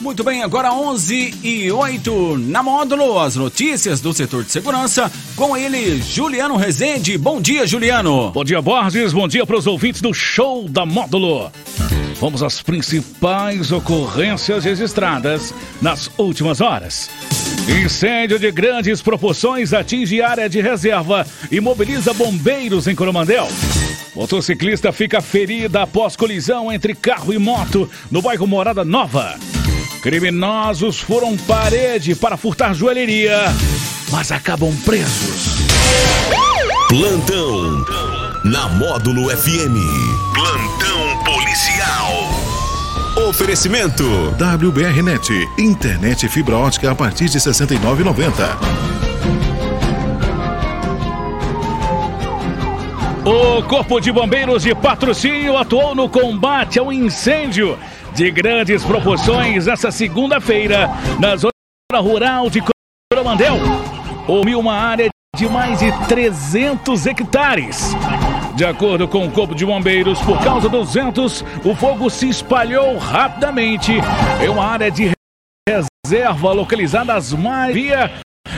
Muito bem, agora 11 e 8 na módulo, as notícias do setor de segurança com ele, Juliano Rezende. Bom dia, Juliano. Bom dia, Borges. Bom dia para os ouvintes do show da módulo. Vamos às principais ocorrências registradas nas últimas horas. Incêndio de grandes proporções atinge área de reserva e mobiliza bombeiros em Coromandel. Motociclista fica ferida após colisão entre carro e moto no bairro Morada Nova. Criminosos foram parede para furtar joalheria, mas acabam presos. Plantão na Módulo FM. Plantão policial. Oferecimento WBRnet, internet fibra ótica a partir de 69,90. O Corpo de Bombeiros de Patrocínio atuou no combate ao incêndio de grandes proporções essa segunda-feira na zona rural de Coromandel. Houve uma área de mais de 300 hectares. De acordo com o Corpo de Bombeiros, por causa dos ventos, o fogo se espalhou rapidamente em uma área de reserva localizada às mais via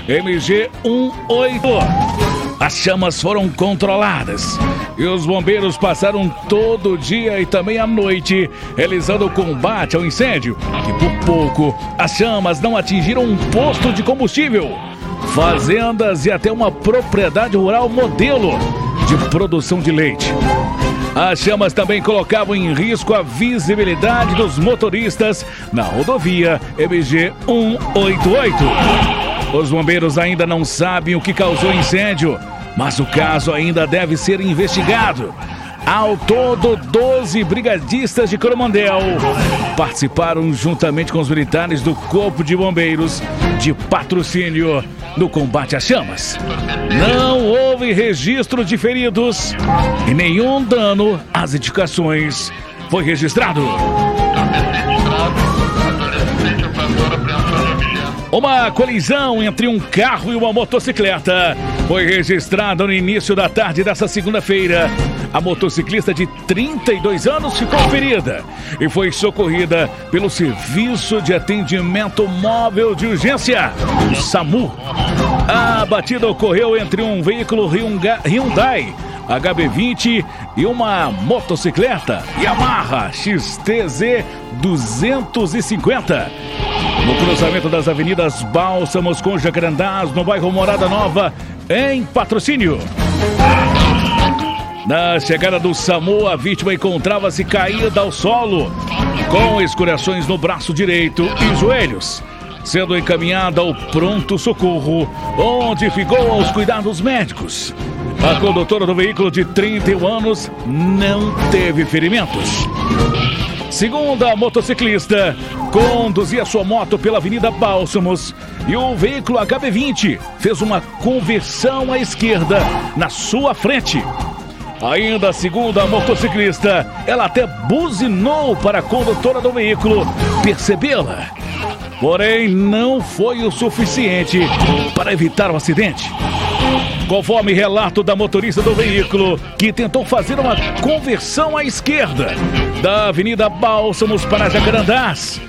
MG 18. As chamas foram controladas e os bombeiros passaram todo o dia e também a noite realizando o combate ao incêndio. E por pouco, as chamas não atingiram um posto de combustível, fazendas e até uma propriedade rural modelo de produção de leite. As chamas também colocavam em risco a visibilidade dos motoristas na rodovia MG 188. Os bombeiros ainda não sabem o que causou o incêndio, mas o caso ainda deve ser investigado. Ao todo, 12 brigadistas de Coromandel participaram juntamente com os militares do Corpo de Bombeiros de patrocínio no combate às chamas. Não houve registro de feridos e nenhum dano às edificações foi registrado. Uma colisão entre um carro e uma motocicleta foi registrada no início da tarde dessa segunda-feira. A motociclista de 32 anos ficou ferida e foi socorrida pelo Serviço de Atendimento Móvel de Urgência, o SAMU. A batida ocorreu entre um veículo Hyundai HB20 e uma motocicleta Yamaha XTZ 250. No cruzamento das avenidas Bálsamos com Jacarandás, no bairro Morada Nova, em patrocínio. Na chegada do SAMU, a vítima encontrava-se caída ao solo, com escoriações no braço direito e joelhos, sendo encaminhada ao pronto-socorro, onde ficou aos cuidados médicos. A condutora do veículo de 31 anos não teve ferimentos. Segundo a motociclista, conduzia sua moto pela Avenida Bálsamos e o veículo HB20 fez uma conversão à esquerda na sua frente. Ainda segundo a motociclista, ela até buzinou para a condutora do veículo percebê-la. Porém, não foi o suficiente para evitar o acidente. Conforme relato da motorista do veículo, que tentou fazer uma conversão à esquerda da Avenida Bálsamos para Jacarandás.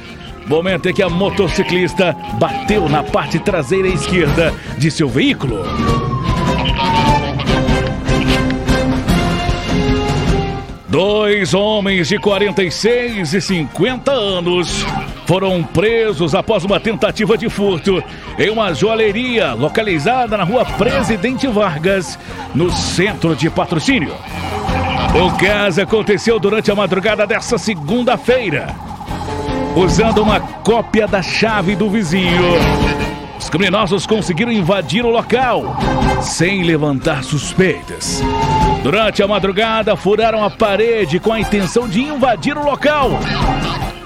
Momento em que a motociclista bateu na parte traseira esquerda de seu veículo. Dois homens de 46 e 50 anos foram presos após uma tentativa de furto em uma joalheria localizada na rua Presidente Vargas, no centro de patrocínio. O caso aconteceu durante a madrugada dessa segunda-feira. Usando uma cópia da chave do vizinho, os criminosos conseguiram invadir o local sem levantar suspeitas. Durante a madrugada, furaram a parede com a intenção de invadir o local.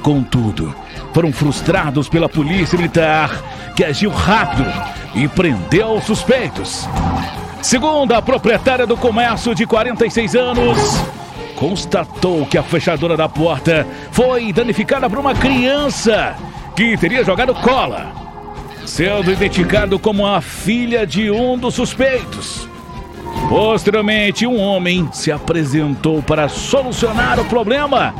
Contudo, foram frustrados pela polícia militar, que agiu rápido e prendeu os suspeitos. Segundo a proprietária do comércio de 46 anos, constatou que a fechadura da porta foi danificada por uma criança que teria jogado cola, sendo identificado como a filha de um dos suspeitos. Posteriormente, um homem se apresentou para solucionar o problema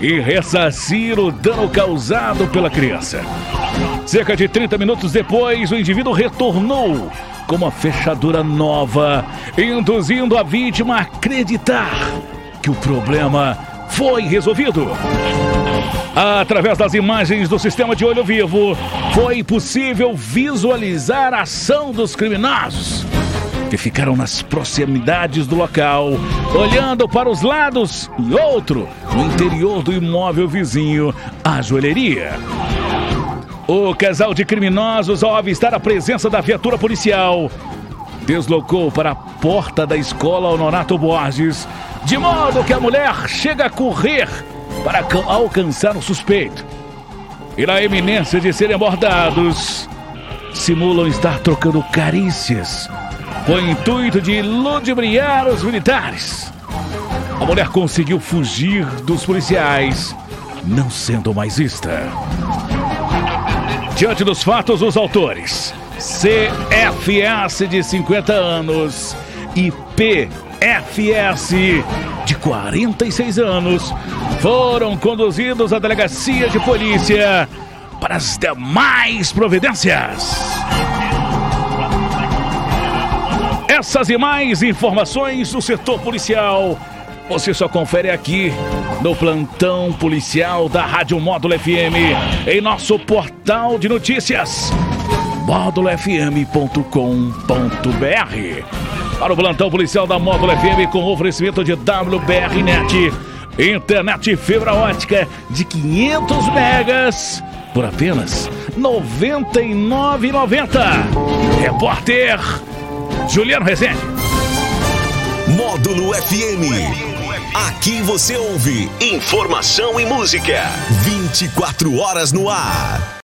e ressarcir o dano causado pela criança. Cerca de 30 minutos depois, o indivíduo retornou com uma fechadura nova, induzindo a vítima a acreditar que o problema foi resolvido. Através das imagens do sistema de olho vivo, foi possível visualizar a ação dos criminosos que ficaram nas proximidades do local, olhando para os lados e outro no interior do imóvel vizinho, a joalheria. O casal de criminosos, ao avistar a presença da viatura policial, deslocou para a porta da escola Honorato Borges, de modo que a mulher chega a correr para alcançar o suspeito. E na eminência de serem abordados, simulam estar trocando carícias com o intuito de ludibriar os militares. A mulher conseguiu fugir dos policiais, não sendo mais vista. Diante dos fatos, os autores CFS de 50 anos e PFS de 46 anos foram conduzidos à delegacia de polícia para as demais providências. Essas e mais informações do setor policial você só confere aqui no plantão policial da Rádio Módulo FM, em nosso portal de notícias, módulofm.com.br. Para o plantão policial da Módulo FM com oferecimento de WBRnet, internet fibra ótica de 500 megas por apenas R$ 99,90. Repórter Juliano Rezende. Módulo FM. Aqui você ouve informação e música. 24 horas no ar.